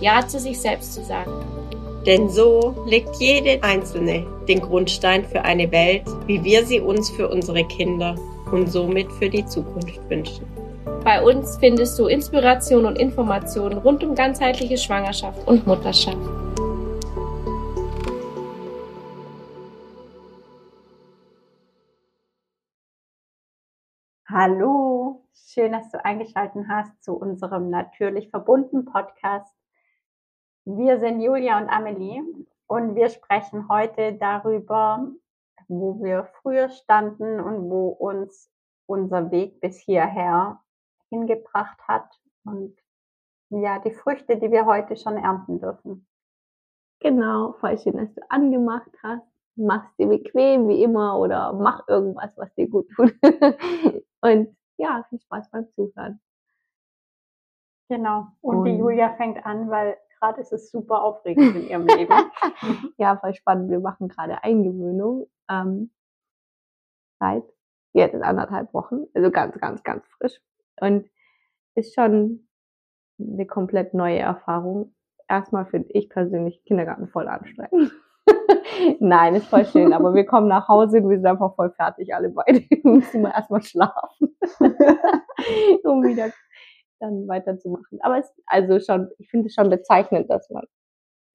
Ja zu sich selbst zu sagen. Denn so legt jede Einzelne den Grundstein für eine Welt, wie wir sie uns für unsere Kinder und somit für die Zukunft wünschen. Bei uns findest du Inspiration und Informationen rund um ganzheitliche Schwangerschaft und Mutterschaft. Hallo, schön, dass du eingeschaltet hast zu unserem Natürlich verbunden Podcast. Wir sind Julia und Amelie und wir sprechen heute darüber, wo wir früher standen und wo uns unser Weg bis hierher hingebracht hat und ja, die Früchte, die wir heute schon ernten dürfen. Genau, voll schön, dass du angemacht hast. Mach's dir bequem wie immer oder mach irgendwas, was dir gut tut. und ja, viel Spaß beim Zuhören. Genau. Und, und die Julia fängt an, weil gerade ist es super aufregend in ihrem Leben. ja, voll spannend. Wir machen gerade Eingewöhnung ähm, seit jetzt in anderthalb Wochen. Also ganz, ganz, ganz frisch. Und ist schon eine komplett neue Erfahrung. Erstmal finde ich persönlich Kindergarten voll anstrengend. Nein, ist voll schön, aber wir kommen nach Hause und wir sind einfach voll fertig, alle beide. Wir müssen mal erstmal schlafen, um wieder dann weiterzumachen. Aber es also schon, ich finde es schon bezeichnend, dass man,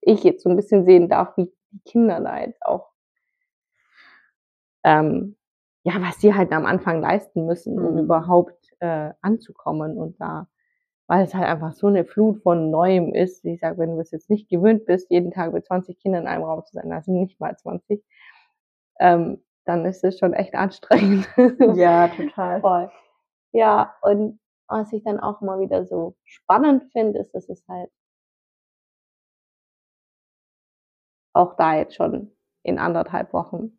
ich jetzt so ein bisschen sehen darf, wie die Kinder da jetzt auch, ähm, ja, was sie halt am Anfang leisten müssen, um mhm. überhaupt äh, anzukommen und da, weil es halt einfach so eine Flut von Neuem ist. Ich sage, wenn du es jetzt nicht gewöhnt bist, jeden Tag mit 20 Kindern in einem Raum zu sein, also nicht mal 20, ähm, dann ist es schon echt anstrengend. Ja, total. Voll. Ja, und was ich dann auch immer wieder so spannend finde, ist, dass es halt auch da jetzt schon in anderthalb Wochen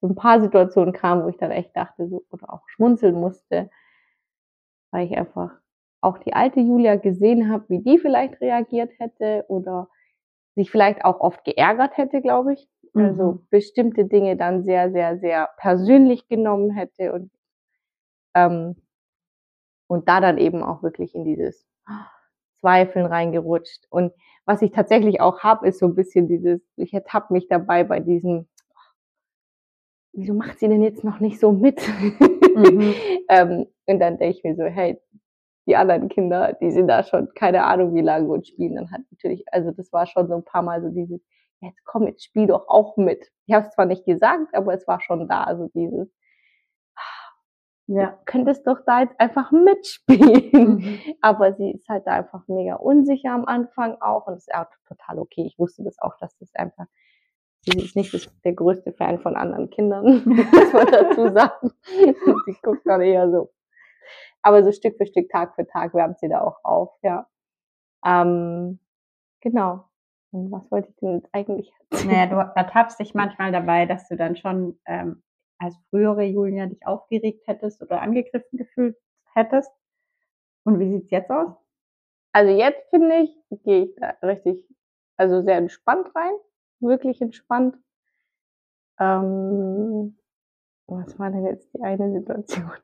so ein paar Situationen kam, wo ich dann echt dachte so, oder auch schmunzeln musste, weil ich einfach auch die alte Julia gesehen habe, wie die vielleicht reagiert hätte oder sich vielleicht auch oft geärgert hätte, glaube ich. Also mhm. bestimmte Dinge dann sehr, sehr, sehr persönlich genommen hätte und ähm, und da dann eben auch wirklich in dieses Zweifeln reingerutscht. Und was ich tatsächlich auch habe, ist so ein bisschen dieses, ich ertappe mich dabei bei diesem, wieso macht sie denn jetzt noch nicht so mit? Mhm. ähm, und dann denke ich mir so, hey, die anderen Kinder, die sind da schon keine Ahnung wie lange und spielen dann halt natürlich, also das war schon so ein paar Mal so dieses, jetzt komm, jetzt spiel doch auch mit. Ich habe es zwar nicht gesagt, aber es war schon da, also dieses, ja. könntest doch da jetzt einfach mitspielen. Mhm. Aber sie ist halt da einfach mega unsicher am Anfang auch und das ist auch total okay. Ich wusste das auch, dass das einfach, sie ist nicht das, der größte Fan von anderen Kindern, muss man dazu sagen. sie guckt dann eher so. Aber so Stück für Stück, Tag für Tag wärmt sie da auch auf, ja. Ähm, genau. Und was wollte ich denn jetzt eigentlich erzählen? Naja, du ertappst dich manchmal dabei, dass du dann schon ähm, als frühere Julia dich aufgeregt hättest oder angegriffen gefühlt hättest. Und wie sieht's jetzt aus? Also jetzt finde ich, gehe ich da richtig, also sehr entspannt rein, wirklich entspannt. Ähm, was war denn jetzt die eine Situation?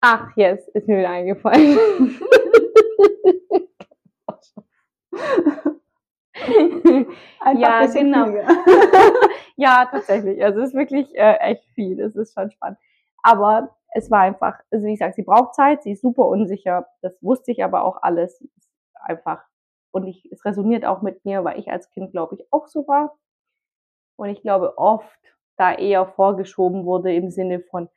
Ach, jetzt ist mir wieder eingefallen. ja, genau. ja, tatsächlich. Also es ist wirklich äh, echt viel. Es ist schon spannend. Aber es war einfach, also wie gesagt, sie braucht Zeit, sie ist super unsicher. Das wusste ich aber auch alles. Sie ist einfach, und ich, es resoniert auch mit mir, weil ich als Kind, glaube ich, auch so war. Und ich glaube, oft da eher vorgeschoben wurde im Sinne von,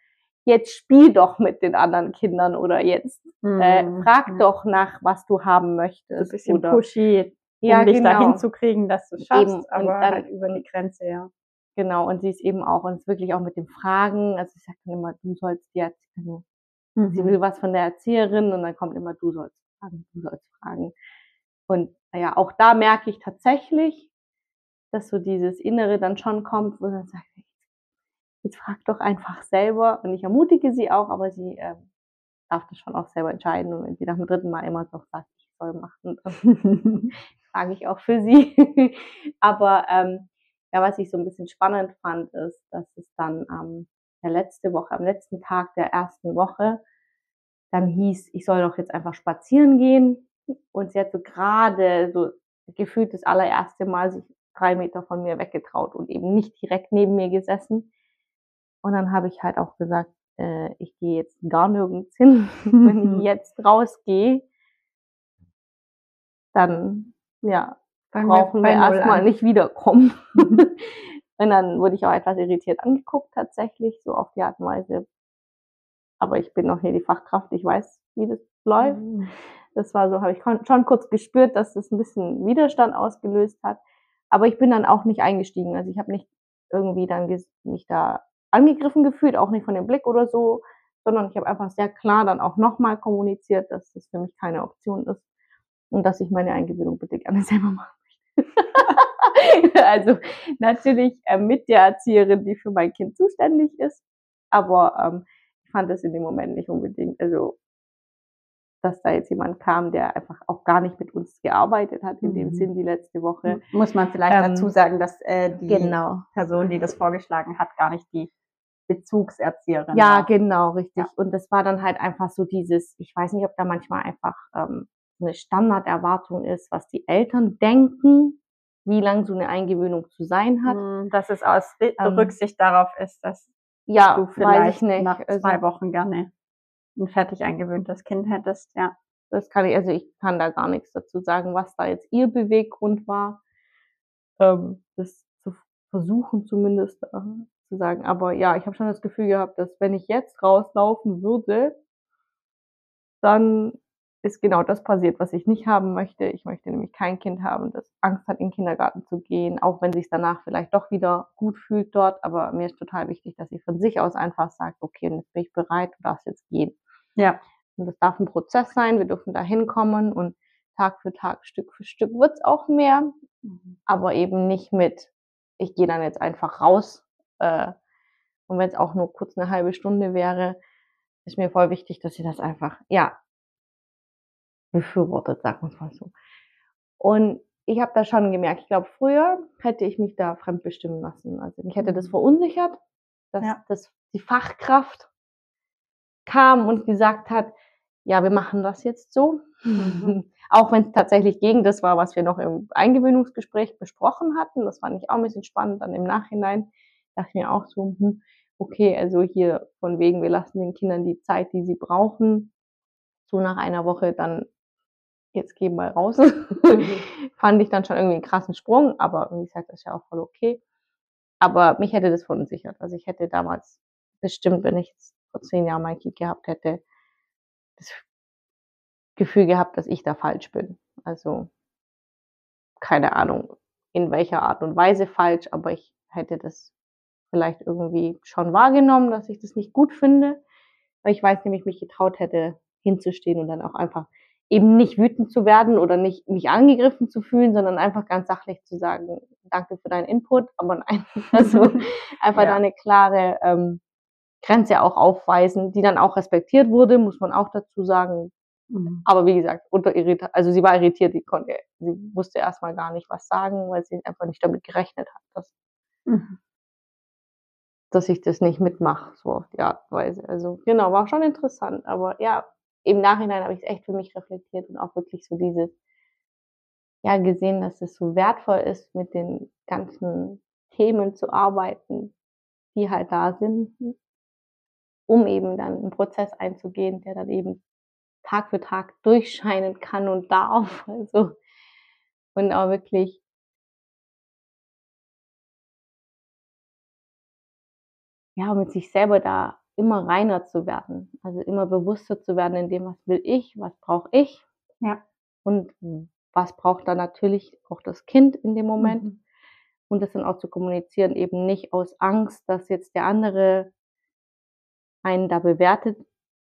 jetzt spiel doch mit den anderen Kindern oder jetzt äh, mhm. frag doch nach, was du haben möchtest. So ein bisschen oder, pushy, um ja, dich genau. dahin zu kriegen, dass du es schaffst, Eben. aber dann, halt über die Grenze, ja. genau, und sie ist eben auch, und wirklich auch mit den Fragen, also ich sage dann immer, du sollst dir, also Mhm. sie will was von der Erzieherin und dann kommt immer, du sollst fragen, du sollst fragen. Und naja, auch da merke ich tatsächlich, dass so dieses Innere dann schon kommt, wo dann sagt, jetzt frag doch einfach selber. Und ich ermutige sie auch, aber sie ähm, darf das schon auch selber entscheiden. Und wenn sie nach dem dritten Mal immer noch sagt, ich soll machen, frage ich auch für sie. aber ähm, ja, was ich so ein bisschen spannend fand, ist, dass es dann ähm, der letzte Woche, am letzten Tag der ersten Woche, dann hieß, ich soll doch jetzt einfach spazieren gehen. Und sie hat so gerade so gefühlt das allererste Mal sich drei Meter von mir weggetraut und eben nicht direkt neben mir gesessen. Und dann habe ich halt auch gesagt, äh, ich gehe jetzt gar nirgends hin. Wenn ich jetzt rausgehe, dann ja, Fangen brauchen wir Null erstmal nicht wiederkommen. und dann wurde ich auch etwas irritiert angeguckt, tatsächlich, so auf die Art und Weise. Aber ich bin noch hier die Fachkraft, ich weiß, wie das läuft. Mhm. Das war so, habe ich schon kurz gespürt, dass das ein bisschen Widerstand ausgelöst hat. Aber ich bin dann auch nicht eingestiegen. Also ich habe nicht irgendwie dann mich da angegriffen gefühlt, auch nicht von dem Blick oder so, sondern ich habe einfach sehr klar dann auch nochmal kommuniziert, dass das für mich keine Option ist und dass ich meine Eingewöhnung bitte gerne selber machen möchte. also natürlich äh, mit der Erzieherin, die für mein Kind zuständig ist, aber ähm, ich fand das in dem Moment nicht unbedingt, also dass da jetzt jemand kam, der einfach auch gar nicht mit uns gearbeitet hat, in dem Mhm. Sinn die letzte Woche. Muss man vielleicht Ähm, dazu sagen, dass äh, die Genau. Person, die das vorgeschlagen hat, gar nicht die Bezugserzieherin Ja, war. genau, richtig. Ja. Und das war dann halt einfach so dieses, ich weiß nicht, ob da manchmal einfach ähm, eine Standarderwartung ist, was die Eltern denken, wie lang so eine Eingewöhnung zu sein hat. Mm, Dass es aus Ähm, Rücksicht darauf ist, dass Ja, du vielleicht nach Also, zwei Wochen gerne ein fertig eingewöhntes Kind hättest. Ja. das kann ich, also ich kann da gar nichts dazu sagen, was da jetzt ihr Beweggrund war, ähm, das zu versuchen zumindest äh, zu sagen. Aber ja, ich habe schon das Gefühl gehabt, dass wenn ich jetzt rauslaufen würde, dann ist genau das passiert, was ich nicht haben möchte. Ich möchte nämlich kein Kind haben, das Angst hat, in den Kindergarten zu gehen, auch wenn sich danach vielleicht doch wieder gut fühlt dort. Aber mir ist total wichtig, dass sie von sich aus einfach sagt, okay, und jetzt bin ich bereit, du darfst jetzt gehen. Ja. Und das darf ein Prozess sein, wir dürfen da hinkommen und Tag für Tag, Stück für Stück wird's auch mehr, aber eben nicht mit, ich gehe dann jetzt einfach raus. Äh, und wenn es auch nur kurz eine halbe Stunde wäre, ist mir voll wichtig, dass sie das einfach, ja, befürwortet, sagen wir es mal so. Und ich habe da schon gemerkt, ich glaube, früher hätte ich mich da fremdbestimmen lassen. Also mich hätte das Mhm. verunsichert, dass, Ja. dass die Fachkraft kam und gesagt hat, ja, wir machen das jetzt so. Mhm. auch wenn es tatsächlich gegen das war, was wir noch im Eingewöhnungsgespräch besprochen hatten. Das fand ich auch ein bisschen spannend. Dann im Nachhinein dachte mir auch so, hm, okay, also hier von wegen, wir lassen den Kindern die Zeit, die sie brauchen. So nach einer Woche dann, jetzt geh mal raus. Fand ich dann schon irgendwie einen krassen Sprung, aber wie gesagt, das ist ja auch voll okay. Aber mich hätte das verunsichert. Also ich hätte damals bestimmt, wenn ich jetzt vor zehn Jahren mein Kind gehabt hätte, das Gefühl gehabt, dass ich da falsch bin. Also keine Ahnung, in welcher Art und Weise falsch, aber ich hätte das vielleicht irgendwie schon wahrgenommen, dass ich das nicht gut finde, weil ich weiß nämlich, mich getraut hätte, hinzustehen und dann auch einfach eben nicht wütend zu werden oder nicht mich angegriffen zu fühlen, sondern einfach ganz sachlich zu sagen, danke für deinen Input, aber nein, also einfach Ja. da eine klare ähm, Grenze auch aufweisen, die dann auch respektiert wurde, muss man auch dazu sagen. Mhm. Aber wie gesagt, unter irritiert, also sie war irritiert, die konnte, sie wusste erstmal gar nicht was sagen, weil sie einfach nicht damit gerechnet hat, dass, Mhm. Dass ich das nicht mitmache, so auf die Art und Weise. Also genau, war schon interessant. Aber ja, im Nachhinein habe ich es echt für mich reflektiert und auch wirklich so dieses, ja, gesehen, dass es so wertvoll ist, mit den ganzen Themen zu arbeiten, die halt da sind, um eben dann einen Prozess einzugehen, der dann eben Tag für Tag durchscheinen kann und darf. Also, und auch wirklich ja, mit sich selber da immer reiner zu werden. Also immer bewusster zu werden in dem, was will ich, was brauche ich. Ja. Und was braucht dann natürlich auch das Kind in dem Moment. Mhm. und das dann auch zu kommunizieren, eben nicht aus Angst, dass jetzt der andere einen da bewertet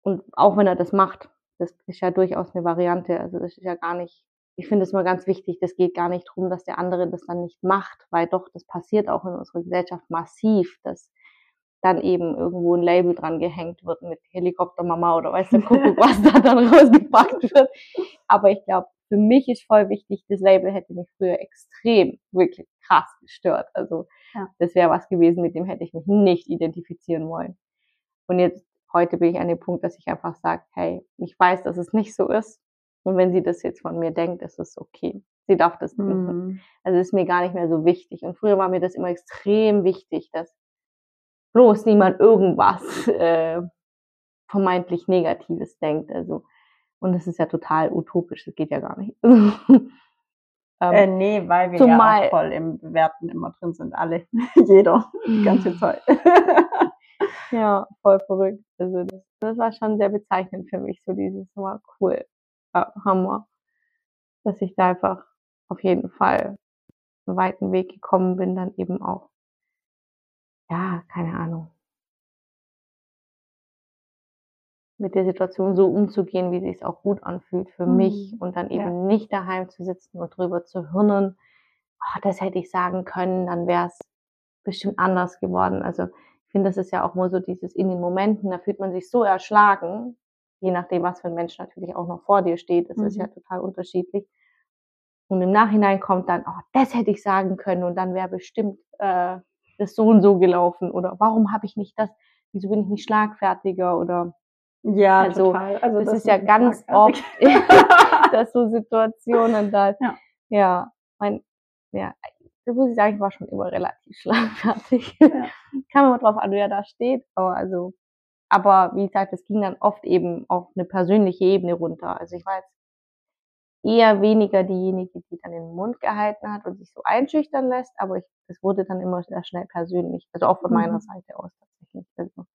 und auch wenn er das macht, das ist ja durchaus eine Variante, also das ist ja gar nicht, ich finde es mal ganz wichtig, das geht gar nicht darum, dass der andere das dann nicht macht, weil doch, das passiert auch in unserer Gesellschaft massiv, dass dann eben irgendwo ein Label dran gehängt wird mit Helikoptermama oder weiß der Kuckuck, was da dann rausgepackt wird. Aber ich glaube, für mich ist voll wichtig, das Label hätte mich früher extrem, wirklich krass gestört. Also ja. das wäre was gewesen, mit dem hätte ich mich nicht identifizieren wollen. Und jetzt, heute bin ich an dem Punkt, dass ich einfach sage, hey, ich weiß, dass es nicht so ist. Und wenn sie das jetzt von mir denkt, ist es okay. Sie darf das mhm. denken. Also ist mir gar nicht mehr so wichtig. Und früher war mir das immer extrem wichtig, dass bloß niemand irgendwas äh, vermeintlich Negatives denkt. Also, und das ist ja total utopisch, das geht ja gar nicht. ähm, äh, nee, weil wir zumal, ja voll im Bewerten immer drin sind, alle, jeder, die ganze Zeit. ja, voll verrückt. Also das, das war schon sehr bezeichnend für mich, so dieses, war cool, ja, Hammer, dass ich da einfach auf jeden Fall einen weiten Weg gekommen bin, dann eben auch ja, keine Ahnung. Mit der Situation so umzugehen, wie sich auch gut anfühlt für mhm. mich und dann eben ja. nicht daheim zu sitzen und drüber zu hirnen, oh, das hätte ich sagen können, dann wäre es bestimmt anders geworden. Also ich finde, das ist ja auch nur so dieses in den Momenten, da fühlt man sich so erschlagen, je nachdem, was für ein Mensch natürlich auch noch vor dir steht. Das mhm. ist ja mhm. total unterschiedlich. Und im Nachhinein kommt dann, oh, das hätte ich sagen können und dann wäre bestimmt äh, das so und so gelaufen oder warum habe ich nicht das, wieso bin ich nicht schlagfertiger oder ja, also, total. Also das, das ist ja ganz oft, dass so Situationen da, ja, ja mein, ja, das muss ich sagen, ich war schon immer relativ schlagfertig. Ja. Kann man mal drauf an, wer da steht, aber also, aber wie gesagt, es ging dann oft eben auf eine persönliche Ebene runter. Also ich war jetzt eher weniger diejenige, die dann den Mund gehalten hat und sich so einschüchtern lässt, aber ich, es wurde dann immer sehr schnell persönlich, also auch von meiner mhm. Seite aus tatsächlich. Also,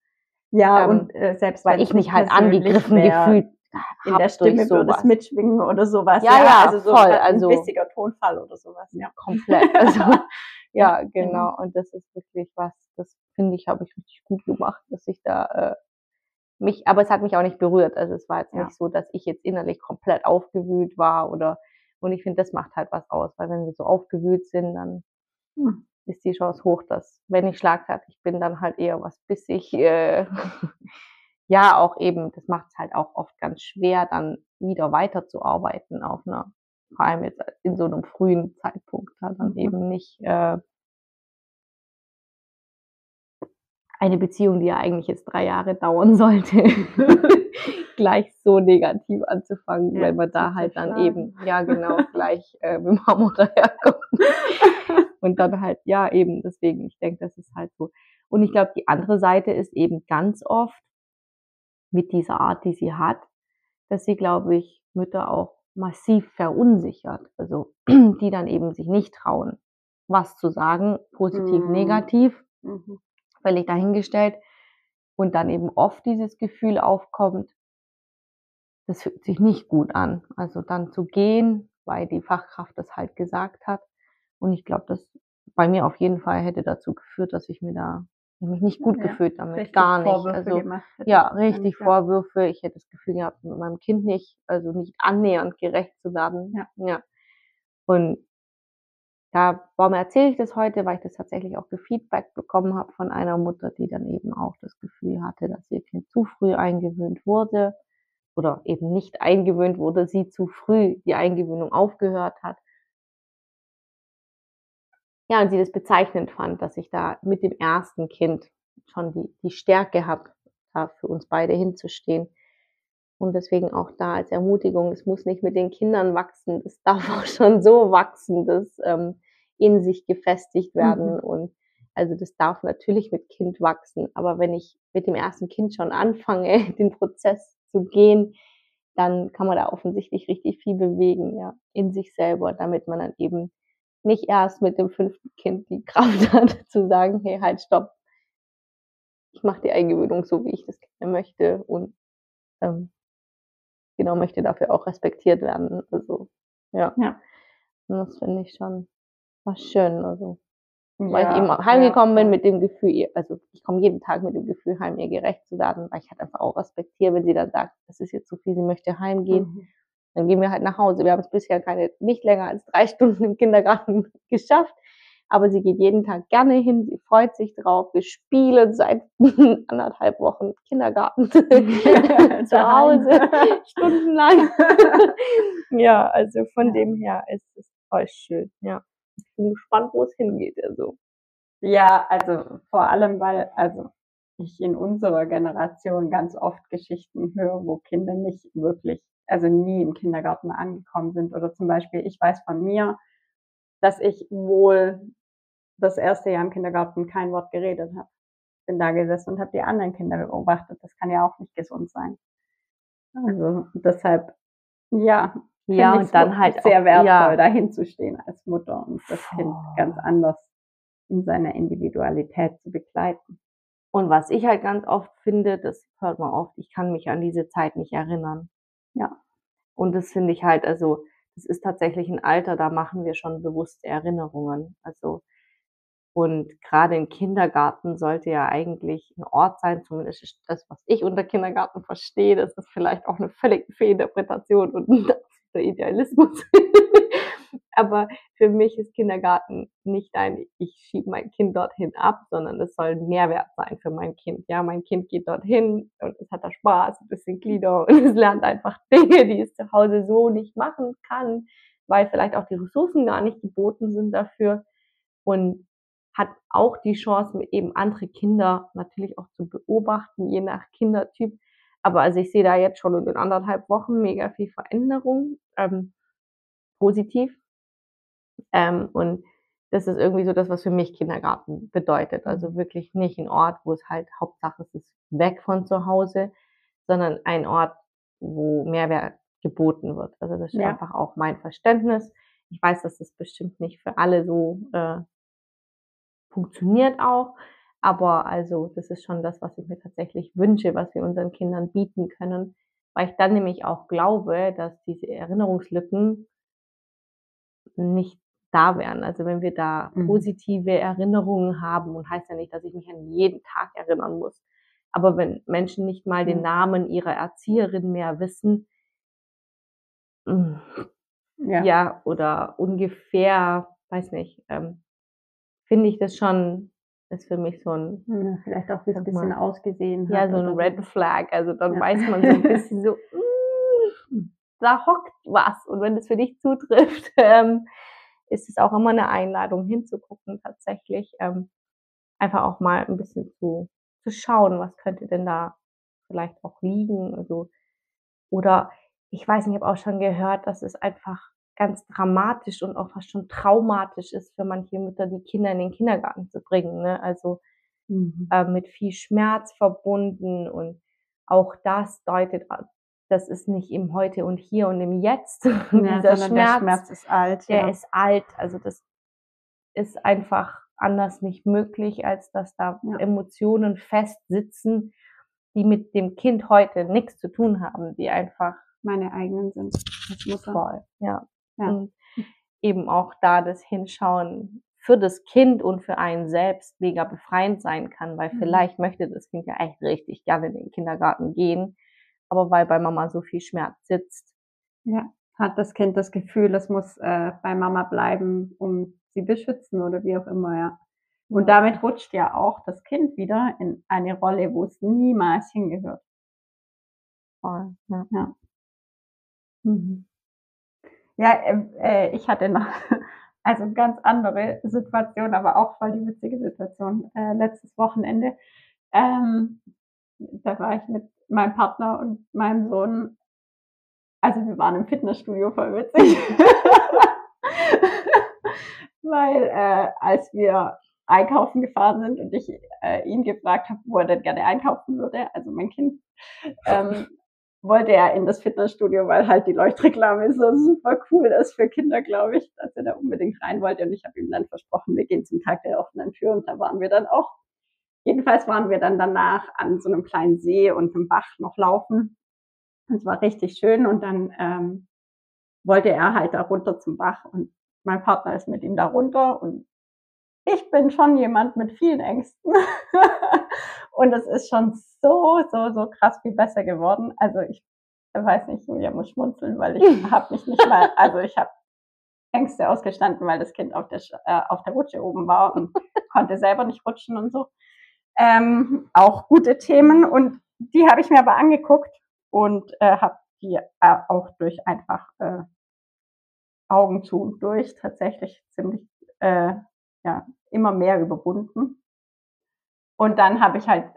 ja, ähm, und äh, selbst weil ich mich halt angegriffen gefühlt in der Stimme würde es mitschwingen oder sowas. Ja, ja, ja also so voll. Also ein bissiger Tonfall oder sowas. Ja, komplett. Also ja, genau. Und das ist wirklich was, das finde ich, habe ich richtig gut gemacht, dass ich da äh, mich, aber es hat mich auch nicht berührt. Also es war jetzt ja. nicht so, dass ich jetzt innerlich komplett aufgewühlt war oder und ich finde, das macht halt was aus, weil wenn wir so aufgewühlt sind, dann hm. ist die Chance hoch, dass wenn ich schlagfertig bin, dann halt eher was bissig. Äh, ja, auch eben, das macht es halt auch oft ganz schwer, dann wieder weiterzuarbeiten auf einer, vor allem jetzt in so einem frühen Zeitpunkt, da dann mhm. eben nicht äh, eine Beziehung, die ja eigentlich jetzt drei Jahre dauern sollte, gleich so negativ anzufangen, ja, weil man da halt dann eben, ja genau, gleich äh, mit dem Hammer daherkommt. und dann halt, ja eben, deswegen, ich denke, das ist halt so. Und ich glaube, die andere Seite ist eben ganz oft mit dieser Art, die sie hat, dass sie, glaube ich, Mütter auch massiv verunsichert. Also die dann eben sich nicht trauen, was zu sagen, positiv, mhm. negativ. Mhm völlig dahingestellt und dann eben oft dieses Gefühl aufkommt, das fühlt sich nicht gut an. Also dann zu gehen, weil die Fachkraft das halt gesagt hat. Und ich glaube, das bei mir auf jeden Fall hätte dazu geführt, dass ich mir da mich nicht gut ja, gefühlt damit, gar nicht. Vorwürfe also ja, richtig Vorwürfe. Ich hätte das Gefühl gehabt, mit meinem Kind nicht, also nicht annähernd gerecht zu werden. Ja. ja. Und da, warum erzähle ich das heute? Weil ich das tatsächlich auch gefeedback bekommen habe von einer Mutter, die dann eben auch das Gefühl hatte, dass ihr Kind zu früh eingewöhnt wurde oder eben nicht eingewöhnt wurde, sie zu früh die Eingewöhnung aufgehört hat. Ja, und sie das bezeichnend fand, dass ich da mit dem ersten Kind schon die, die Stärke habe, da für uns beide hinzustehen. Und deswegen auch da als Ermutigung, es muss nicht mit den Kindern wachsen, es darf auch schon so wachsen, dass ähm, in sich gefestigt werden. Mhm. Und also das darf natürlich mit Kind wachsen. Aber wenn ich mit dem ersten Kind schon anfange, den Prozess zu gehen, dann kann man da offensichtlich richtig viel bewegen, ja, in sich selber, damit man dann eben nicht erst mit dem fünften Kind die Kraft hat, zu sagen, hey, halt, stopp. Ich mache die Eingewöhnung so, wie ich das gerne möchte und ähm, genau möchte dafür auch respektiert werden. Also ja, ja. Und das finde ich schon was schön. Also weil Ja, ich eben heimgekommen ja, bin mit dem Gefühl, also ich komme jeden Tag mit dem Gefühl heim, ihr gerecht zu werden, weil ich halt einfach auch respektiere, wenn sie dann sagt, das ist jetzt zu viel, sie möchte heimgehen. Mhm. Dann gehen wir halt nach Hause. Wir haben es bisher keine, nicht länger als drei Stunden im Kindergarten geschafft. Aber sie geht jeden Tag gerne hin, sie freut sich drauf. Wir spielen seit anderthalb Wochen Kindergarten zu Hause, stundenlang. ja, also von Ja. dem her ist es voll schön. Ja. Bin gespannt, wo es hingeht. Also. Ja, also vor allem, weil also ich in unserer Generation ganz oft Geschichten höre, wo Kinder nicht wirklich, also nie im Kindergarten angekommen sind. Oder zum Beispiel, ich weiß von mir, dass ich wohl das erste Jahr im Kindergarten kein Wort geredet habe. Bin da gesessen und habe die anderen Kinder beobachtet. Das kann ja auch nicht gesund sein. Also deshalb, ja, Ja, und dann halt sehr auch- wertvoll, ja. dahin zu stehen als Mutter und das Kind Voll. ganz anders in seiner Individualität zu begleiten. Und was ich halt ganz oft finde, das hört man oft, ich kann mich an diese Zeit nicht erinnern. Ja. Und das finde ich halt, also, das ist tatsächlich ein Alter, da machen wir schon bewusste Erinnerungen. Also, und gerade im Kindergarten sollte ja eigentlich ein Ort sein, zumindest das, was ich unter Kindergarten verstehe, das ist vielleicht auch eine völlig Fehlinterpretation und ein absoluter Idealismus. Aber für mich ist Kindergarten nicht ein, ich schiebe mein Kind dorthin ab, sondern es soll ein Mehrwert sein für mein Kind. Ja, mein Kind geht dorthin und es hat da Spaß, ein bisschen Glieder und es lernt einfach Dinge, die es zu Hause so nicht machen kann, weil vielleicht auch die Ressourcen gar nicht geboten sind dafür und hat auch die Chance, eben andere Kinder natürlich auch zu beobachten, je nach Kindertyp. Aber also ich sehe da jetzt schon in den anderthalb Wochen mega viel Veränderung, ähm, positiv. Ähm, und das ist irgendwie so das, was für mich Kindergarten bedeutet. Also wirklich nicht ein Ort, wo es halt Hauptsache es ist weg von zu Hause, sondern ein Ort, wo Mehrwert geboten wird. Also das ist Ja. einfach auch mein Verständnis. Ich weiß, dass das bestimmt nicht für alle so äh, funktioniert auch. Aber also das ist schon das, was ich mir tatsächlich wünsche, was wir unseren Kindern bieten können, weil ich dann nämlich auch glaube, dass diese Erinnerungslücken nicht da wären. Also wenn wir da Mhm. positive Erinnerungen haben und heißt ja nicht, dass ich mich an jeden Tag erinnern muss. Aber wenn Menschen nicht mal den Mhm. Namen ihrer Erzieherin mehr wissen, mm, Ja. ja, oder ungefähr, weiß nicht, ähm, finde ich das schon, ist für mich so ein, Ja, vielleicht auch, ein bisschen mal. ausgesehen ja, so ein Red Flag. Also dann Ja. weiß man so ein bisschen so, mm, da hockt was. Und wenn das für dich zutrifft, ähm, ist es auch immer eine Einladung hinzugucken tatsächlich. Ähm, einfach auch mal ein bisschen zu, zu schauen, was könnte denn da vielleicht auch liegen. Also, oder ich weiß nicht, ich habe auch schon gehört, dass es einfach ganz dramatisch und auch fast schon traumatisch ist für manche Mütter, die Kinder in den Kindergarten zu bringen. Ne? Also Mhm. äh, mit viel Schmerz verbunden und auch das deutet, a- das ist nicht im Heute und Hier und im Jetzt. Ja, Dieser sondern Schmerz, der Schmerz ist alt. der ja. ist alt. Also das ist einfach anders nicht möglich, als dass da Ja. Emotionen festsitzen, die mit dem Kind heute nichts zu tun haben, die einfach meine eigenen sind als Mutter. voll, ja. Ja. Und eben auch da das Hinschauen für das Kind und für einen selbst mega befreiend sein kann, weil Mhm. vielleicht möchte das Kind ja echt richtig gerne in den Kindergarten gehen, aber weil bei Mama so viel Schmerz sitzt. Ja. Hat das Kind das Gefühl, es muss äh, bei Mama bleiben, um sie beschützen oder wie auch immer, ja. Und damit rutscht ja auch das Kind wieder in eine Rolle, wo es niemals hingehört. Voll, ja. Ja. Mhm. Ja, äh, äh, ich hatte noch also ganz andere Situation, aber auch voll die witzige Situation äh, letztes Wochenende. Ähm, da war ich mit meinem Partner und meinem Sohn. Also wir waren im Fitnessstudio, voll witzig. Weil äh, als wir einkaufen gefahren sind und ich äh, ihn gefragt habe, wo er denn gerne einkaufen würde, also mein Kind, ähm, wollte er in das Fitnessstudio, weil halt die Leuchtreklame so super cool ist für Kinder, glaube ich, dass er da unbedingt rein wollte. Und ich habe ihm dann versprochen, wir gehen zum Tag der offenen Tür und da waren wir dann auch. Jedenfalls waren wir dann danach an so einem kleinen See und einem Bach noch laufen. Es war richtig schön und dann ähm, wollte er halt da runter zum Bach und mein Partner ist mit ihm da runter und ich bin schon jemand mit vielen Ängsten. und es ist schon so, so, so krass viel besser geworden. Also ich weiß nicht, Julia muss schmunzeln, weil ich habe mich nicht mal, also ich habe Ängste ausgestanden, weil das Kind auf der, äh, auf der Rutsche oben war und konnte selber nicht rutschen und so. Ähm, auch gute Themen und die habe ich mir aber angeguckt und äh, habe die äh, auch durch einfach äh, Augen zu und durch tatsächlich ziemlich äh, ja immer mehr überwunden. Und dann habe ich halt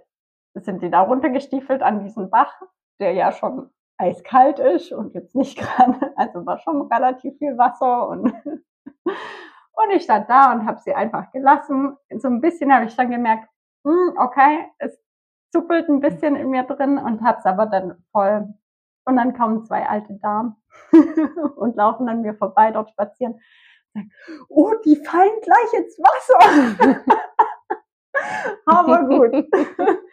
sind die da runtergestiefelt an diesen Bach, der ja schon eiskalt ist und jetzt nicht gerade, also war schon relativ viel Wasser und und ich stand da und habe sie einfach gelassen. So ein bisschen habe ich dann gemerkt, hm, okay, es zuppelt ein bisschen in mir drin und hab's aber dann voll. Und dann kommen zwei alte Damen und laufen an mir vorbei dort spazieren. Oh, die fallen gleich ins Wasser. aber gut.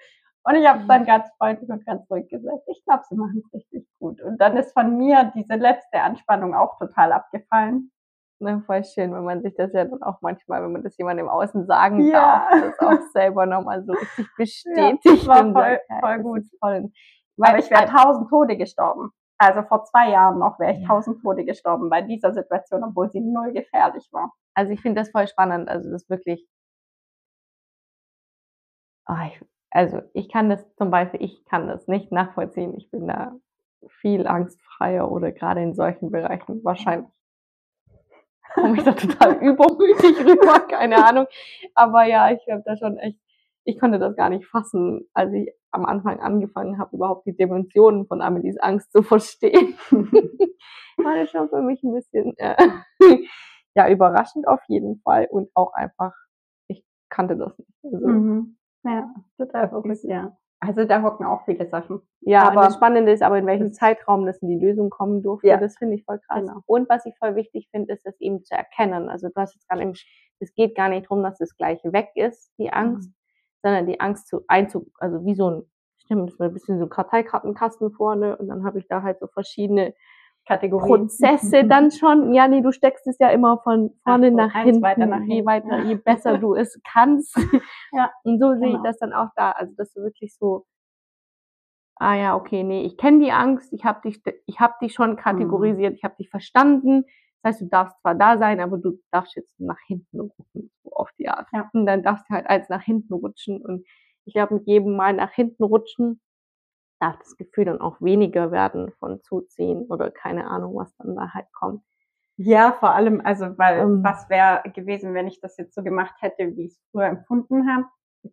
Und ich habe dann ganz freundlich und ganz ruhig gesagt, ich glaube, sie machen es richtig gut. Und dann ist von mir diese letzte Anspannung auch total abgefallen. Na, voll schön, wenn man sich das ja dann auch manchmal, wenn man das jemandem Außen sagen ja. darf, das auch selber nochmal so richtig bestätigt. Ja, war voll, sagt, voll gut. Voll. Weil Aber ich wäre tausend Tode gestorben. Also vor zwei Jahren noch wäre ich tausend Tode gestorben bei dieser Situation, obwohl sie null gefährlich war. Also ich finde das voll spannend. Also das wirklich. Oh, ich, also ich kann das zum Beispiel, ich kann das nicht nachvollziehen. Ich bin da viel angstfreier oder gerade in solchen Bereichen wahrscheinlich komme ich da total übermütig rüber, keine Ahnung. Aber ja, ich habe da schon echt, ich konnte das gar nicht fassen, als ich am Anfang angefangen habe, überhaupt die Dimensionen von Amelies Angst zu verstehen. War das schon für mich ein bisschen äh, ja überraschend auf jeden Fall und auch einfach, ich kannte das nicht. Also, mhm. Ja, total verrückt, ja. Also da hocken auch viele Sachen. Ja, aber das Spannende ist aber, in welchem Zeitraum das in die Lösung kommen durfte. Ja. Das finde ich voll krass. Genau. Und was ich voll wichtig finde, ist das eben zu erkennen. Also du hast jetzt gerade es geht gar nicht darum, dass das gleich weg ist, die Angst, mhm. sondern die Angst zu einzug, also wie so ein, stimmt, das war ein bisschen so ein Karteikartenkasten vorne und dann habe ich da halt so verschiedene Kategorien. Prozesse dann schon. Ja, nee, du steckst es ja immer von vorne Ach, nach, hinten, weiter nach je weiter, je besser du es kannst. ja. Und so genau. sehe ich genau. das dann auch da. Also, dass du wirklich so, ah ja, okay, nee, ich kenne die Angst, ich habe dich, ich habe dich schon kategorisiert, mhm. ich habe dich verstanden. Das heißt, du darfst zwar da sein, aber du darfst jetzt nach hinten rutschen, so auf die Art. Ja. Und dann darfst du halt eins nach hinten rutschen. Und ich glaube, mit jedem Mal nach hinten rutschen darf das Gefühl dann auch weniger werden von Zuziehen oder keine Ahnung, was dann da halt kommt. Ja, vor allem, also weil ähm, was wäre gewesen, wenn ich das jetzt so gemacht hätte, wie ich es früher empfunden habe,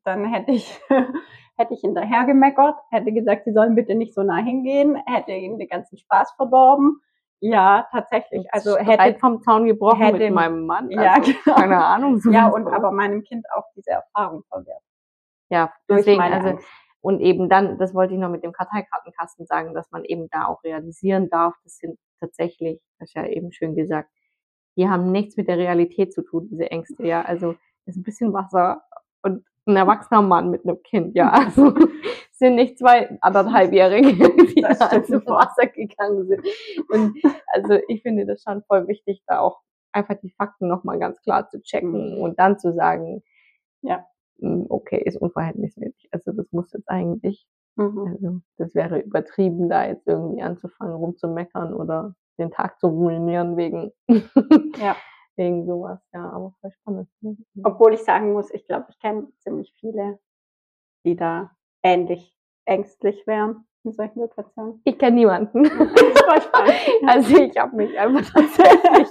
dann hätte ich hätte ich hinterher gemeckert, hätte gesagt, sie sollen bitte nicht so nah hingehen, hätte ihnen den ganzen Spaß verdorben. Ja, tatsächlich. Also hätte vom Zaun gebrochen hätte, mit meinem Mann. Also, ja, genau. keine Ahnung. So ja, und aber meinem Kind auch diese Erfahrung verwehrt. Ja, deswegen, also Angst. Und eben dann, das wollte ich noch mit dem Karteikartenkasten sagen, dass man eben da auch realisieren darf, das sind tatsächlich, das ist ja eben schön gesagt, die haben nichts mit der Realität zu tun, diese Ängste, ja. Also ist ein bisschen Wasser und ein erwachsener Mann mit einem Kind, ja. Also sind nicht zwei anderthalbjährige, die da ins Wasser gegangen sind. Und also ich finde das schon voll wichtig, da auch einfach die Fakten nochmal ganz klar zu checken mhm. und dann zu sagen, ja, okay, ist unverhältnismäßig. Also das muss jetzt eigentlich, mhm. also das wäre übertrieben, da jetzt irgendwie anzufangen rumzumeckern oder den Tag zu ruinieren wegen, ja. wegen sowas. Ja, aber voll spannend. Ne? Obwohl ich sagen muss, ich glaube, ich kenne ziemlich viele, die da ähnlich ängstlich wären in solchen Situationen. Ich kenne niemanden. also ich habe mich einfach tatsächlich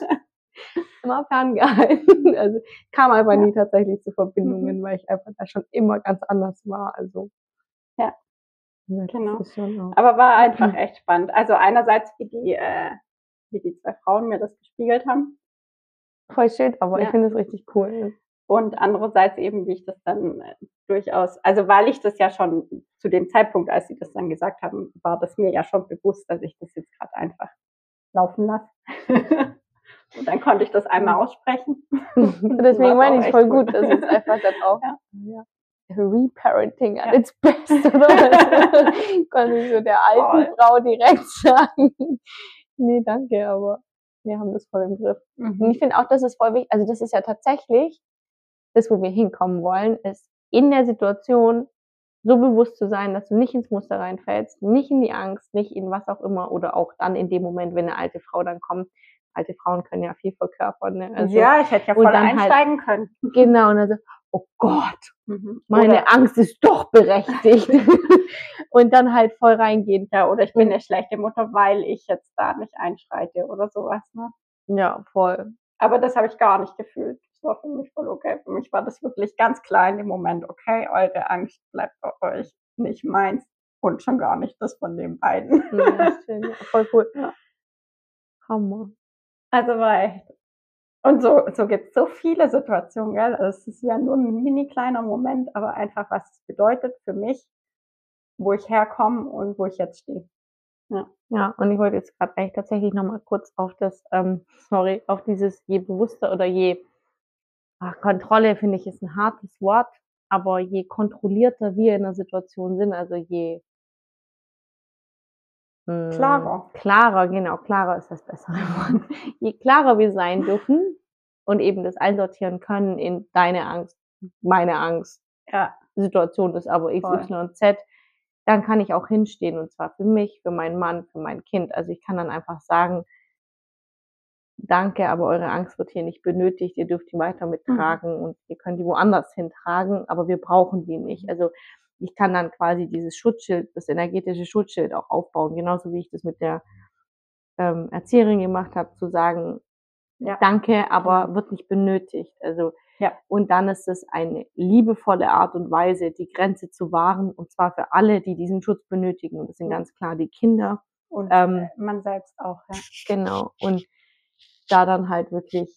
immer ferngehalten. Also kam einfach ja. nie tatsächlich zu Verbindungen, mhm. weil ich einfach da schon immer ganz anders war. Also ja, ja genau. Aber war einfach echt spannend. Also einerseits wie die, äh, wie die zwei Frauen mir das gespiegelt haben. Voll schön, aber ja. ich finde es richtig cool. Und andererseits eben, wie ich das dann äh, durchaus, also weil ich das ja schon zu dem Zeitpunkt, als sie das dann gesagt haben, war das mir ja schon bewusst, dass ich das jetzt gerade einfach laufen lasse. Und dann konnte ich das einmal aussprechen. Deswegen meine ich voll gut, dass es einfach dann auch ja. Ja. Reparenting at ja. its best, oder? konnte ich so der alten voll. Frau direkt sagen. nee, danke, aber wir haben das voll im Griff. Mhm. Und ich finde auch, das ist voll wichtig, also das ist ja tatsächlich das, wo wir hinkommen wollen, ist in der Situation so bewusst zu sein, dass du nicht ins Muster reinfällst, nicht in die Angst, nicht in was auch immer oder auch dann in dem Moment, wenn eine alte Frau dann kommt. Alte Frauen können ja viel verkörpern. Ne? Also, ja, ich hätte ja voll halt einsteigen halt, können. Genau, und dann so, oh Gott, mhm. meine oder, Angst ist doch berechtigt. und dann halt voll reingehen. Ja, oder ich bin eine schlechte Mutter, weil ich jetzt da nicht einschreite oder sowas. Ne? Ja, voll. Aber das habe ich gar nicht gefühlt war für mich voll okay. Für mich war das wirklich ganz klar in dem Moment, okay, eure Angst bleibt bei euch, nicht meins und schon gar nicht das von den beiden. Ja, schön, voll cool. Ja. Hammer. Also war echt. Und so, so gibt es so viele Situationen, gell? Also es ist ja nur ein mini kleiner Moment, aber einfach, was es bedeutet für mich, wo ich herkomme und wo ich jetzt stehe. Ja. ja, und ich wollte jetzt gerade eigentlich tatsächlich nochmal kurz auf das, ähm, sorry, auf dieses je bewusster oder je ach, Kontrolle finde ich ist ein hartes Wort, aber je kontrollierter wir in der Situation sind, also je klarer. Klarer, genau, klarer ist das bessere Wort. Je klarer wir sein dürfen und eben das einsortieren können in deine Angst, meine Angst, ja. Situation ist aber X, Y und Z, dann kann ich auch hinstehen und zwar für mich, für meinen Mann, für mein Kind. Also ich kann dann einfach sagen, danke, aber eure Angst wird hier nicht benötigt, ihr dürft die weiter mittragen mhm. und ihr könnt die woanders hintragen, aber wir brauchen die nicht. Also ich kann dann quasi dieses Schutzschild, das energetische Schutzschild auch aufbauen, genauso wie ich das mit der ähm, Erzieherin gemacht habe, zu sagen, ja. danke, aber mhm. wird nicht benötigt. Also ja. und dann ist es eine liebevolle Art und Weise, die Grenze zu wahren, und zwar für alle, die diesen Schutz benötigen. Und das sind ganz klar die Kinder. Und ähm, man selbst auch, ja. Genau. Und da dann halt wirklich,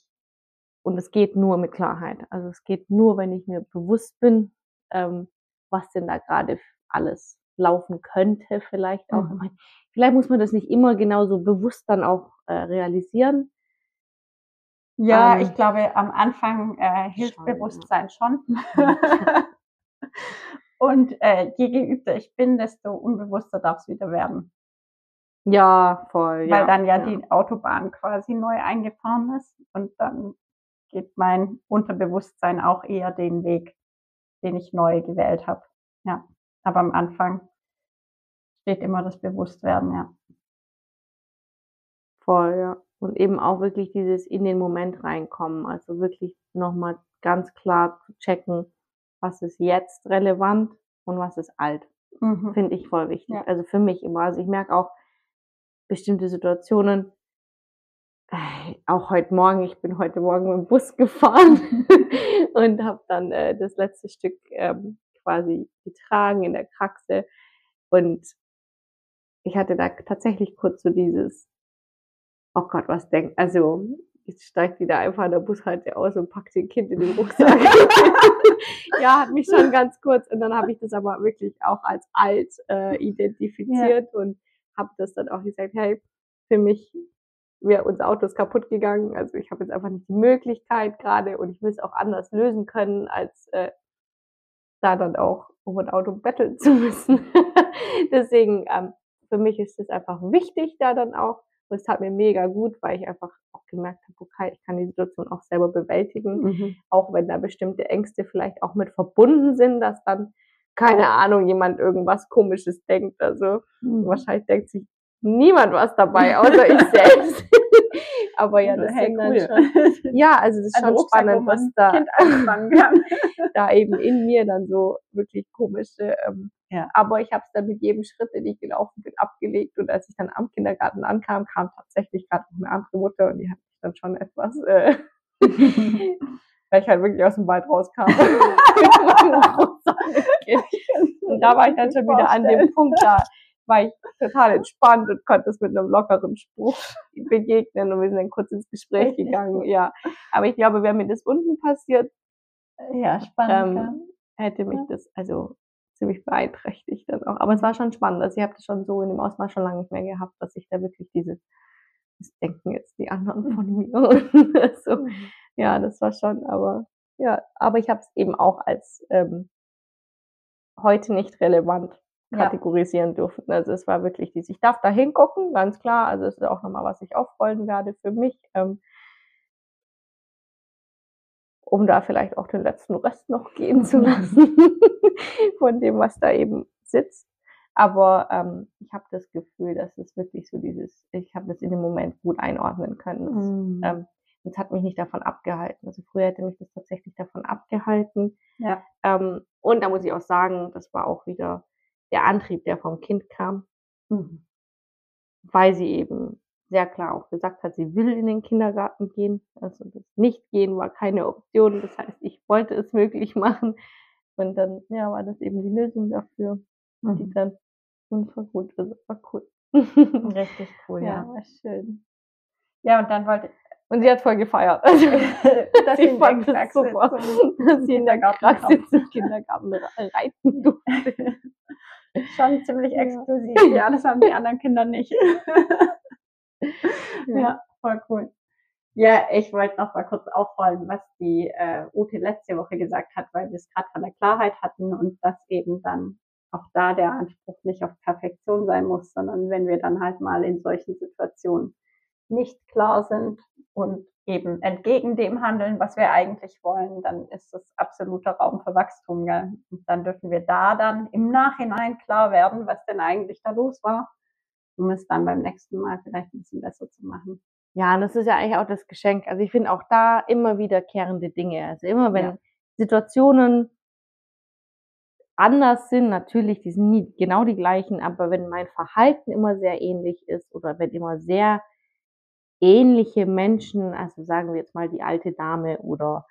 und es geht nur mit Klarheit. Also es geht nur, wenn ich mir bewusst bin, ähm, was denn da gerade alles laufen könnte, vielleicht auch. Mhm. Vielleicht muss man das nicht immer genauso bewusst dann auch äh, realisieren. Ja, ähm, ich glaube, am Anfang äh, hilft schon, Bewusstsein schon. Und äh, je geübter ich bin, desto unbewusster darf es wieder werden. Ja, voll. Weil dann ja, ja, die Autobahn quasi neu eingefahren ist und dann geht mein Unterbewusstsein auch eher den Weg, den ich neu gewählt habe. Ja, aber am Anfang steht immer das Bewusstwerden, ja. Voll, ja. Und eben auch wirklich dieses in den Moment reinkommen. Also wirklich nochmal ganz klar zu checken, was ist jetzt relevant und was ist alt. Mhm. Finde ich voll wichtig. Ja. Also für mich immer. Also ich merke auch, bestimmte Situationen. Äh, auch heute Morgen, ich bin heute Morgen mit dem Bus gefahren und habe dann äh, das letzte Stück ähm, quasi getragen in der Kraxe. Und ich hatte da tatsächlich kurz so dieses, oh Gott, was denkt, also jetzt steigt wieder einfach an der Bushalte aus und packt den Kind in den Rucksack. ja, hat mich schon ganz kurz und dann habe ich das aber wirklich auch als alt äh, identifiziert ja. und habe das dann auch gesagt, hey, für mich wäre unser Auto ist kaputt gegangen. Also ich habe jetzt einfach nicht die Möglichkeit gerade und ich will es auch anders lösen können, als äh, da dann auch um ein Auto betteln zu müssen. Deswegen, ähm, für mich ist es einfach wichtig, da dann auch. Und es tat mir mega gut, weil ich einfach auch gemerkt habe, okay, ich kann die Situation auch selber bewältigen, mhm. auch wenn da bestimmte Ängste vielleicht auch mit verbunden sind, dass dann keine Ahnung, jemand irgendwas komisches denkt. Also mhm. wahrscheinlich denkt sich niemand was dabei, außer ich selbst. Aber ja, das hey, cool. schon. Ja, also das ist also schon spannend, was da, da eben in mir dann so wirklich komische. Ähm, ja. Aber ich habe es dann mit jedem Schritt, den ich gelaufen bin, abgelegt. Und als ich dann am Kindergarten ankam, kam tatsächlich gerade noch eine andere Mutter und die hat mich dann schon etwas äh, weil ich halt wirklich aus dem Wald rauskam. und da war ich dann schon wieder an dem Punkt, da war ich total entspannt und konnte es mit einem lockeren Spruch begegnen und wir sind dann kurz ins Gespräch gegangen. Ja, aber ich glaube, wäre mir das unten passiert, ja, spannend, ähm, hätte mich das also ziemlich beeinträchtigt dann auch. Aber es war schon spannend. Also ich habe das schon so in dem Ausmaß schon lange nicht mehr gehabt, dass ich da wirklich dieses, das denken jetzt die anderen von mir so mhm ja, das war schon, aber ja, aber ich habe es eben auch als ähm, heute nicht relevant kategorisieren ja. dürfen. Also es war wirklich dies. Ich darf da hingucken, ganz klar. Also es ist auch nochmal, was ich aufrollen werde für mich. Ähm, um da vielleicht auch den letzten Rest noch gehen zu lassen von dem, was da eben sitzt. Aber ähm, ich habe das Gefühl, dass es wirklich so dieses, ich habe das in dem Moment gut einordnen können. Das, Mhm. ähm, das hat mich nicht davon abgehalten. Also früher hätte mich das tatsächlich davon abgehalten. Ja. Ähm, und da muss ich auch sagen, das war auch wieder der Antrieb, der vom Kind kam, Mhm. weil sie eben sehr klar auch gesagt hat, sie will in den Kindergarten gehen. Also das Nicht-Gehen war keine Option. Das heißt, ich wollte es möglich machen. Und dann ja, war das eben die Lösung dafür, die Mhm. dann und war gut. Also war cool. Richtig cool, ja, ja. war schön. Ja, und dann wollte Und sie hat voll gefeiert. Also, dass sie fand es super, zum dass sie in der Praxis im Kindergarten re- reiten durfte. Schon ziemlich Ja. exklusiv. Ja, das haben die anderen Kinder nicht. ja, voll cool. Ja, ich wollte noch mal kurz aufrollen, was die äh, Ute letzte Woche gesagt hat, weil wir es gerade von der Klarheit hatten und dass eben dann auch da der Anspruch nicht auf Perfektion sein muss, sondern wenn wir dann halt mal in solchen Situationen nicht klar sind und eben entgegen dem handeln, was wir eigentlich wollen, dann ist das absoluter Raum für Wachstum. Gell? Und dann dürfen wir da dann im Nachhinein klar werden, was denn eigentlich da los war, um es dann beim nächsten Mal vielleicht ein bisschen besser zu machen. Ja, und das ist ja eigentlich auch das Geschenk. Also ich finde auch da immer wiederkehrende Dinge. Also immer wenn Ja. Situationen anders sind, natürlich, die sind nie genau die gleichen, aber wenn mein Verhalten immer sehr ähnlich ist oder wenn immer sehr ähnliche Menschen, also sagen wir jetzt mal die alte Dame oder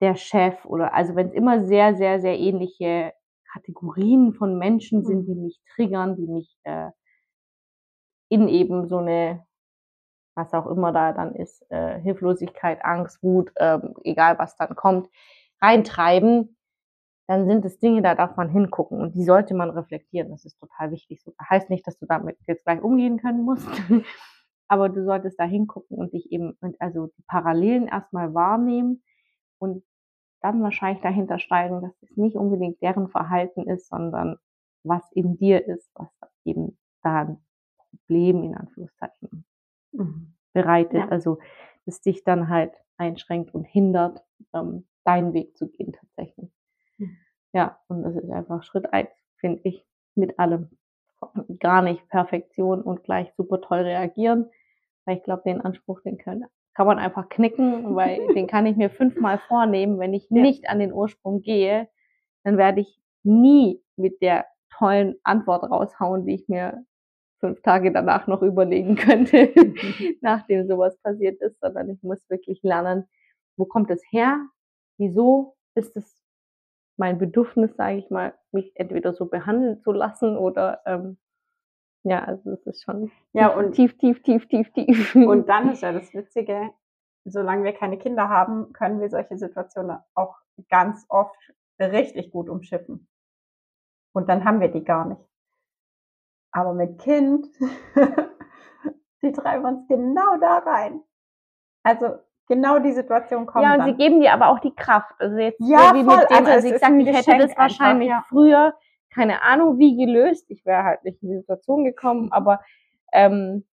der Chef oder also wenn es immer sehr, sehr, sehr ähnliche Kategorien von Menschen sind, die mich triggern, die mich äh, in eben so eine, was auch immer da dann ist, äh, Hilflosigkeit, Angst, Wut, ähm, egal was dann kommt, reintreiben, dann sind es Dinge, da darf man hingucken und die sollte man reflektieren. Das ist total wichtig. So, heißt nicht, dass du damit jetzt gleich umgehen können musst, aber du solltest da hingucken und dich eben, und also die Parallelen erstmal wahrnehmen und dann wahrscheinlich dahinter steigen, dass es nicht unbedingt deren Verhalten ist, sondern was in dir ist, was eben da ein Problem in Anführungszeichen bereitet. Ja. Also das dich dann halt einschränkt und hindert, ähm, deinen Weg zu gehen tatsächlich. Mhm. Ja, und das ist einfach Schritt eins, finde ich, mit allem. Gar nicht Perfektion und gleich super toll reagieren, weil ich glaube, den Anspruch, den können, kann man einfach knicken, weil den kann ich mir fünfmal vornehmen. Wenn ich Ja. nicht an den Ursprung gehe, dann werde ich nie mit der tollen Antwort raushauen, die ich mir fünf Tage danach noch überlegen könnte, nachdem sowas passiert ist, sondern ich muss wirklich lernen, wo kommt es her? Wieso ist es mein Bedürfnis, sage ich mal, mich entweder so behandeln zu lassen oder ähm, ja, also das ist schon Ja, und- tief, tief, tief, tief, tief. Und dann ist ja das Witzige, solange wir keine Kinder haben, können wir solche Situationen auch ganz oft richtig gut umschiffen. Und dann haben wir die gar nicht. Aber mit Kind, die treiben uns genau da rein. Also genau die Situation kommt ja, und dann. sie geben dir aber auch die Kraft. Also jetzt Ja, so wie voll. mit dem, Also also, es ich ist sag, ein ich hätte das wahrscheinlich einfach, ja. früher, keine Ahnung, wie gelöst. Ich wäre halt nicht in die Situation gekommen, aber ähm,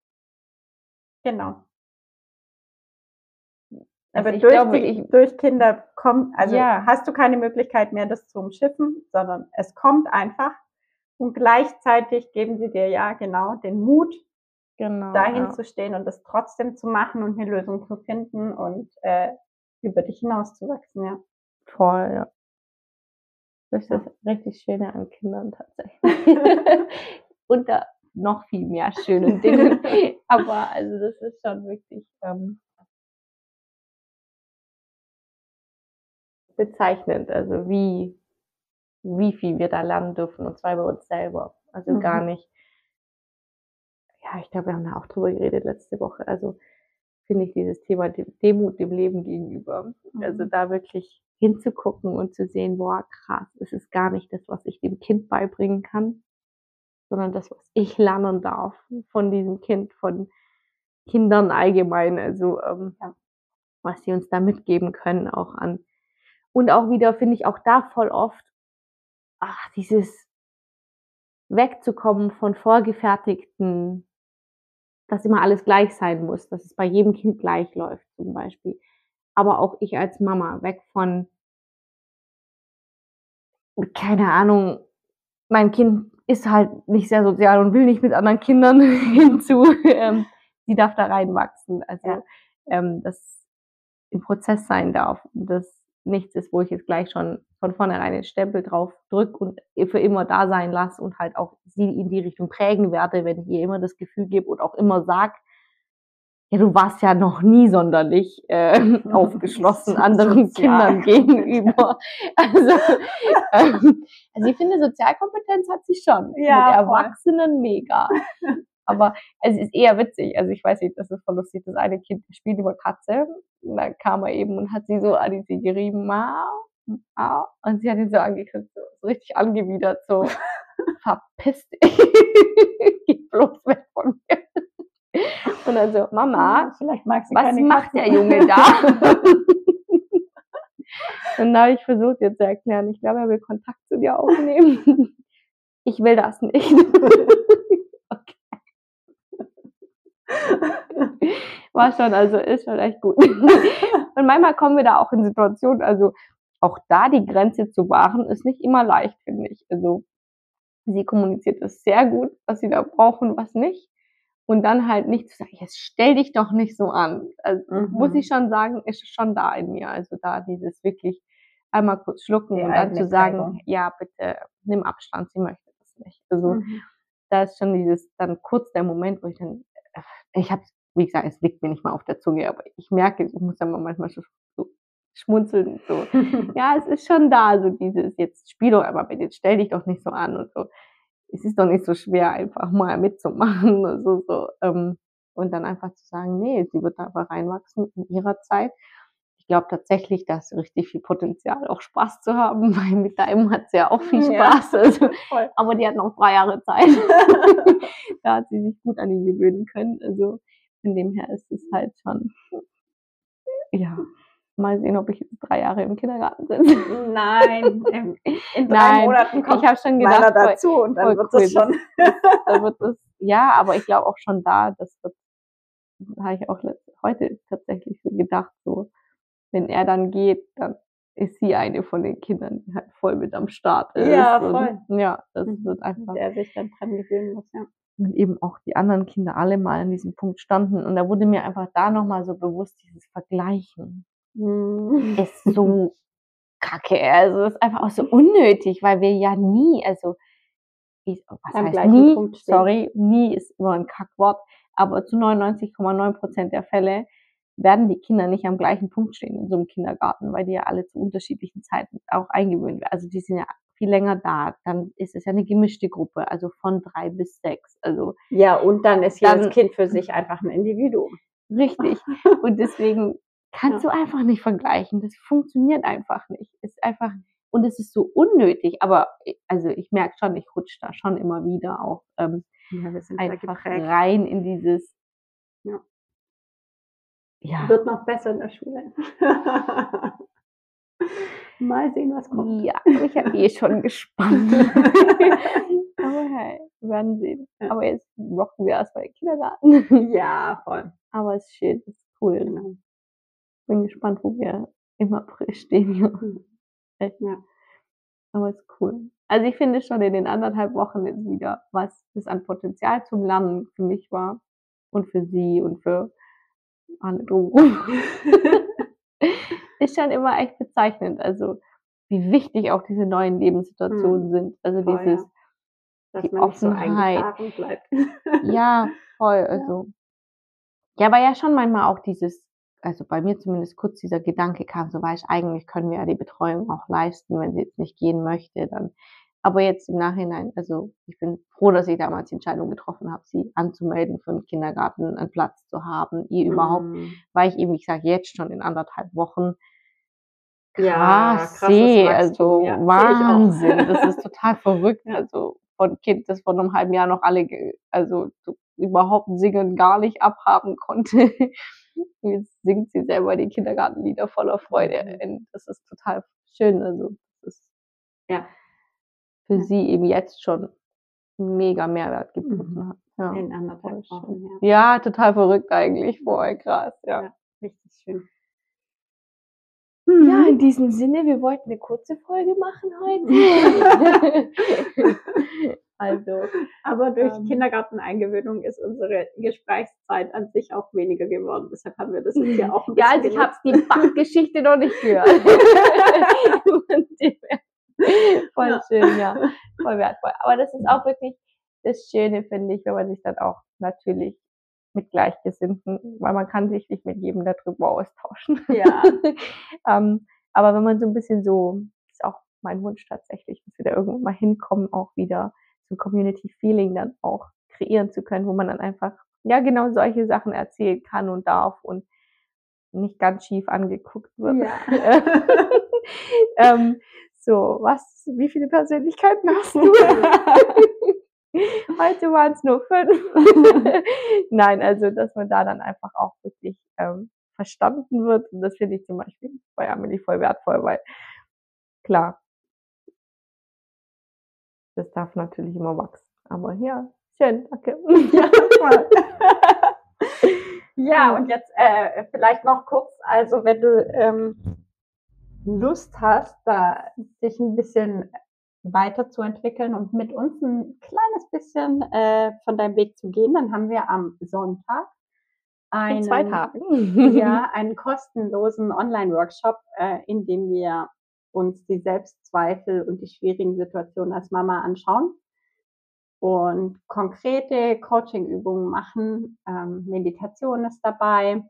genau. also Aber durch, glaube, die, ich, durch Kinder kommt, also Ja. hast du keine Möglichkeit mehr, das zu umschiffen, sondern es kommt einfach. Und gleichzeitig geben sie dir ja genau den Mut, genau, dahin ja. zu stehen und das trotzdem zu machen und eine Lösung zu finden und äh, über dich hinauszuwachsen, ja. Voll, ja. Das ist das richtig Schöne an Kindern tatsächlich. Unter noch viel mehr schönen Dingen. Aber also das ist schon wirklich ähm, bezeichnend, also wie, wie viel wir da lernen dürfen, und zwar über uns selber. Also Mhm. gar nicht. Ja, ich glaube, wir haben da auch drüber geredet letzte Woche. Also finde ich dieses Thema De- Demut dem Leben gegenüber. Also Mhm. da wirklich hinzugucken und zu sehen, boah, krass, es ist gar nicht das, was ich dem Kind beibringen kann, sondern das, was ich lernen darf von diesem Kind, von Kindern allgemein. Also ähm, Ja. was sie uns da mitgeben können, auch an. Und auch wieder finde ich auch da voll oft, ach, dieses wegzukommen von vorgefertigten, dass immer alles gleich sein muss, dass es bei jedem Kind gleich läuft, zum Beispiel. Aber auch ich als Mama weg von, keine Ahnung, mein Kind ist halt nicht sehr sozial und will nicht mit anderen Kindern hinzu. Ähm, die darf da reinwachsen. Also, ja. ähm, das im Prozess sein darf. Und das nichts ist, wo ich jetzt gleich schon von vornherein den Stempel drauf drücke und für immer da sein lasse und halt auch sie in die Richtung prägen werde, wenn ich ihr immer das Gefühl gebe und auch immer sag, ja, du warst ja noch nie sonderlich äh, aufgeschlossen anderen Kindern gegenüber. Also, ähm, also ich finde, Sozialkompetenz hat sie schon. Ja, Mit Erwachsenen voll. mega. Aber es ist eher witzig. Also ich weiß nicht, das ist voll lustig. Das eine Kind spielt über Katze. Und dann kam er eben und hat sie so an die gerieben. Mau, mau. Und sie hat ihn so angekriegt, so, so richtig angewidert, so verpiss dich. Geh bloß weg von mir. Und dann so, Mama, vielleicht mag sie was macht der Junge da? und da habe ich versucht, jetzt zu erklären, ich glaube, er will Kontakt zu dir aufnehmen. Ich will das nicht. War schon, also ist schon echt gut. Und manchmal kommen wir da auch in Situationen, also auch da die Grenze zu wahren, ist nicht immer leicht, finde ich. Also sie kommuniziert das sehr gut, was sie da brauchen, was nicht. Und dann halt nicht zu sagen, jetzt stell dich doch nicht so an. Also mhm. muss ich schon sagen, ist schon da in mir. Also da dieses wirklich einmal kurz schlucken die und dann zu sagen, Zeitung. ja, bitte nimm Abstand, sie möchte das nicht. Also mhm. da ist schon dieses dann kurz der Moment, wo ich dann ich habe, wie gesagt, es liegt mir nicht mal auf der Zunge, aber ich merke, ich muss dann manchmal so, so schmunzeln. So. ja, es ist schon da, so dieses, jetzt spiel doch einmal mit, jetzt stell dich doch nicht so an und so. Es ist doch nicht so schwer, einfach mal mitzumachen. Und, so. Ähm, und dann einfach zu sagen, nee, sie wird einfach reinwachsen in ihrer Zeit. Ich glaube tatsächlich, da ist richtig viel Potenzial, auch Spaß zu haben, weil mit deinem hat sie ja auch viel Spaß. Ja, also, aber die hat noch drei Jahre Zeit. da hat sie sich gut an ihn gewöhnen können. Also von dem her ist es halt schon, ja, mal sehen, ob ich jetzt drei Jahre im Kindergarten sitze. Nein, in, in drei Nein, Monaten kommt ich habe schon gedacht, dazu voll, und dann wird cool. das schon. dann wird das, ja, aber ich glaube auch schon da, das wird, habe ich auch heute tatsächlich so gedacht, so, wenn er dann geht, dann ist sie eine von den Kindern, die halt voll mit am Start ist. Ja, voll. Und, ja, das mhm. wird einfach. Der sich dann dran gewöhnen muss, ja. Und eben auch die anderen Kinder alle mal an diesem Punkt standen. Und da wurde mir einfach da nochmal so bewusst, dieses Vergleichen mhm. ist so kacke. Also ist einfach auch so unnötig, weil wir ja nie, also ich, was Am heißt nie, sorry, nie ist immer ein Kackwort, aber zu 99,9 Prozent der Fälle werden die Kinder nicht am gleichen Punkt stehen in so einem Kindergarten, weil die ja alle zu unterschiedlichen Zeiten auch eingewöhnt werden. Also die sind ja viel länger da. Dann ist es ja eine gemischte Gruppe, also von drei bis sechs. Also ja, und dann ist jedes dann, Kind für sich einfach ein Individuum. Richtig. Und deswegen kannst ja. du einfach nicht vergleichen. Das funktioniert einfach nicht. Ist einfach und es ist so unnötig. Aber also ich merke schon, ich rutsche da schon immer wieder auch ähm, ja, einfach rein in dieses ja. Ja. Wird noch besser in der Schule. Mal sehen, was kommt. Ja, ich bin eh schon gespannt. Aber hey, wir werden sehen. Aber jetzt rocken wir erstmal den Kindergarten. Ja, voll. Aber es ist schön, es ist cool. Genau. Bin gespannt, wo wir im April stehen. Mhm. Echt. Ja. Aber es ist cool. Also ich finde schon in den anderthalb Wochen jetzt wieder, was das an Potenzial zum Lernen für mich war und für sie und für alle drumherum. ist schon immer echt bezeichnend. Also wie wichtig auch diese neuen Lebenssituationen hm. sind. Also voll, dieses ja. Dass die Offenheit. So ja, voll. Also ja, aber ja schon manchmal auch dieses, also bei mir zumindest kurz dieser Gedanke kam, so weißt, eigentlich können wir ja die Betreuung auch leisten, wenn sie jetzt nicht gehen möchte, dann aber jetzt im Nachhinein, also ich bin froh, dass ich damals die Entscheidung getroffen habe, sie anzumelden für den Kindergarten, einen Platz zu haben, ihr mhm. überhaupt, weil ich eben, ich sage jetzt schon in anderthalb Wochen krass, ja, sehe, also ja, Wahnsinn, das ist total verrückt, ja. also von Kind, das vor einem halben Jahr noch alle, also überhaupt singen gar nicht abhaben konnte. Jetzt singt sie selber die Kindergartenlieder voller Freude. Mhm. Das ist total schön. Also das ist ja für ja. sie eben jetzt schon mega Mehrwert geboten mhm. hat. Ja. In anderthalb Wochen, ja. ja. total verrückt eigentlich, voll krass, ja. ja. Richtig schön. Ja, in diesem Sinne, wir wollten eine kurze Folge machen heute. also, Aber durch Ähm. Kindergarteneingewöhnung ist unsere Gesprächszeit an sich auch weniger geworden. Deshalb haben wir das jetzt hier auch ein ja, bisschen also ich habe die Bachgeschichte noch nicht gehört. Voll Ja. schön, ja. Voll wertvoll. Aber das ist auch wirklich das Schöne, finde ich, wenn man sich dann auch natürlich mit Gleichgesinnten, weil man kann sich nicht mit jedem darüber austauschen. Ja. ähm, aber wenn man so ein bisschen so, ist auch mein Wunsch tatsächlich, dass wir da irgendwann mal hinkommen, auch wieder so ein Community Feeling dann auch kreieren zu können, wo man dann einfach, ja, genau solche Sachen erzählen kann und darf und nicht ganz schief angeguckt wird. Ja. ähm, so, was, wie viele Persönlichkeiten hast du? Heute waren es nur fünf. Nein, also dass man da dann einfach auch wirklich ähm, verstanden wird. Und das finde ich zum Beispiel bei Amelie voll wertvoll, weil klar, das darf natürlich immer wachsen. Aber ja, schön, danke. Ja, und jetzt äh, vielleicht noch kurz, also wenn du ähm, Lust hast, da dich ein bisschen weiterzuentwickeln und mit uns ein kleines bisschen äh, von deinem Weg zu gehen, dann haben wir am Sonntag einen, In zwei Tagen. ja, einen kostenlosen Online-Workshop, äh, in dem wir uns die Selbstzweifel und die schwierigen Situationen als Mama anschauen und konkrete Coaching-Übungen machen. Ähm, Meditation ist dabei,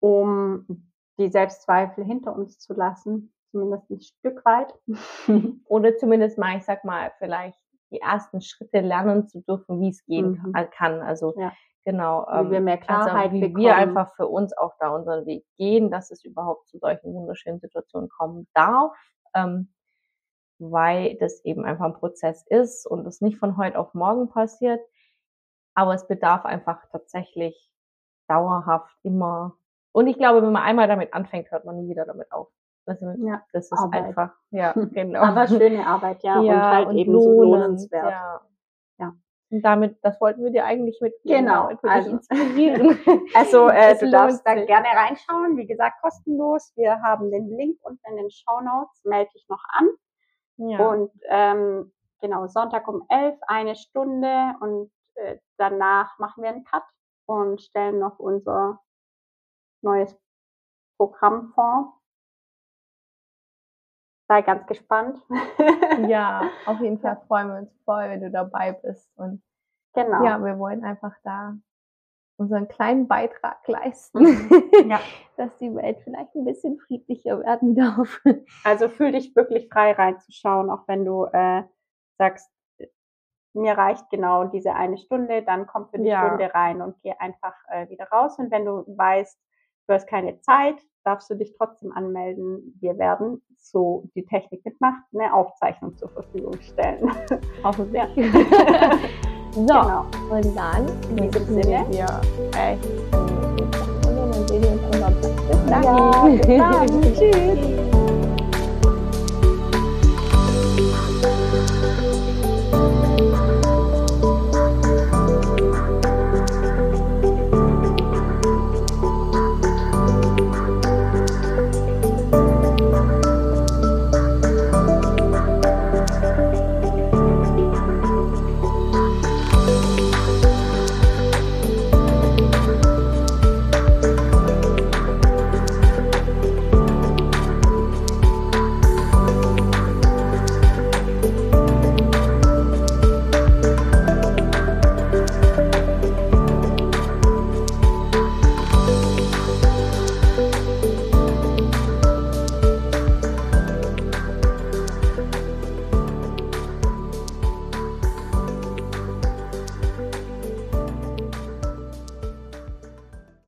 um die Selbstzweifel hinter uns zu lassen, zumindest ein Stück weit. Oder zumindest mal, ich sag mal, vielleicht die ersten Schritte lernen zu dürfen, wie es gehen Mhm. ka- kann. Also Ja. genau. Wie wir mehr Klarheit also, wie bekommen. wir einfach für uns auch da unseren Weg gehen, dass es überhaupt zu solchen wunderschönen Situationen kommen darf. Ähm, weil das eben einfach ein Prozess ist und es nicht von heute auf morgen passiert. Aber es bedarf einfach tatsächlich dauerhaft immer. Und ich glaube, wenn man einmal damit anfängt, hört man nie wieder damit auf. Also, Ja, das ist Arbeit. einfach, ja, genau. Aber schöne Arbeit, ja, und halt eben so lohnend, lohnenswert. Ja. Ja. Und damit, das wollten wir dir eigentlich mitgeben. Genau, also- inspirieren. Also äh, du darfst da gerne reinschauen. Wie gesagt, kostenlos. Wir haben den Link unten in den Show Notes. Melde dich noch an. ja. Und ähm, genau, Sonntag um 11, eine Stunde. Und äh, danach machen wir einen Cut und stellen noch unser neues Programm vor. Sei ganz gespannt. ja, auf jeden Fall freuen wir uns voll, wenn du dabei bist. Und genau. ja, wir wollen einfach da unseren kleinen Beitrag leisten, Ja. dass die Welt vielleicht ein bisschen friedlicher werden darf. Also fühl dich wirklich frei reinzuschauen, auch wenn du äh, sagst, mir reicht genau diese eine Stunde, dann komm für die Ja. Stunde rein und geh einfach äh, wieder raus. Und wenn du weißt, du hast keine Zeit, darfst du dich trotzdem anmelden. Wir werden, so die Technik mitmacht, eine Aufzeichnung zur Verfügung stellen. Hoffentlich. so, Genau. und dann In diesem Sinne. wir echt und dann sehen wir uns am Sonntag. Bis Ja, dahin. bis dann. Tschüss.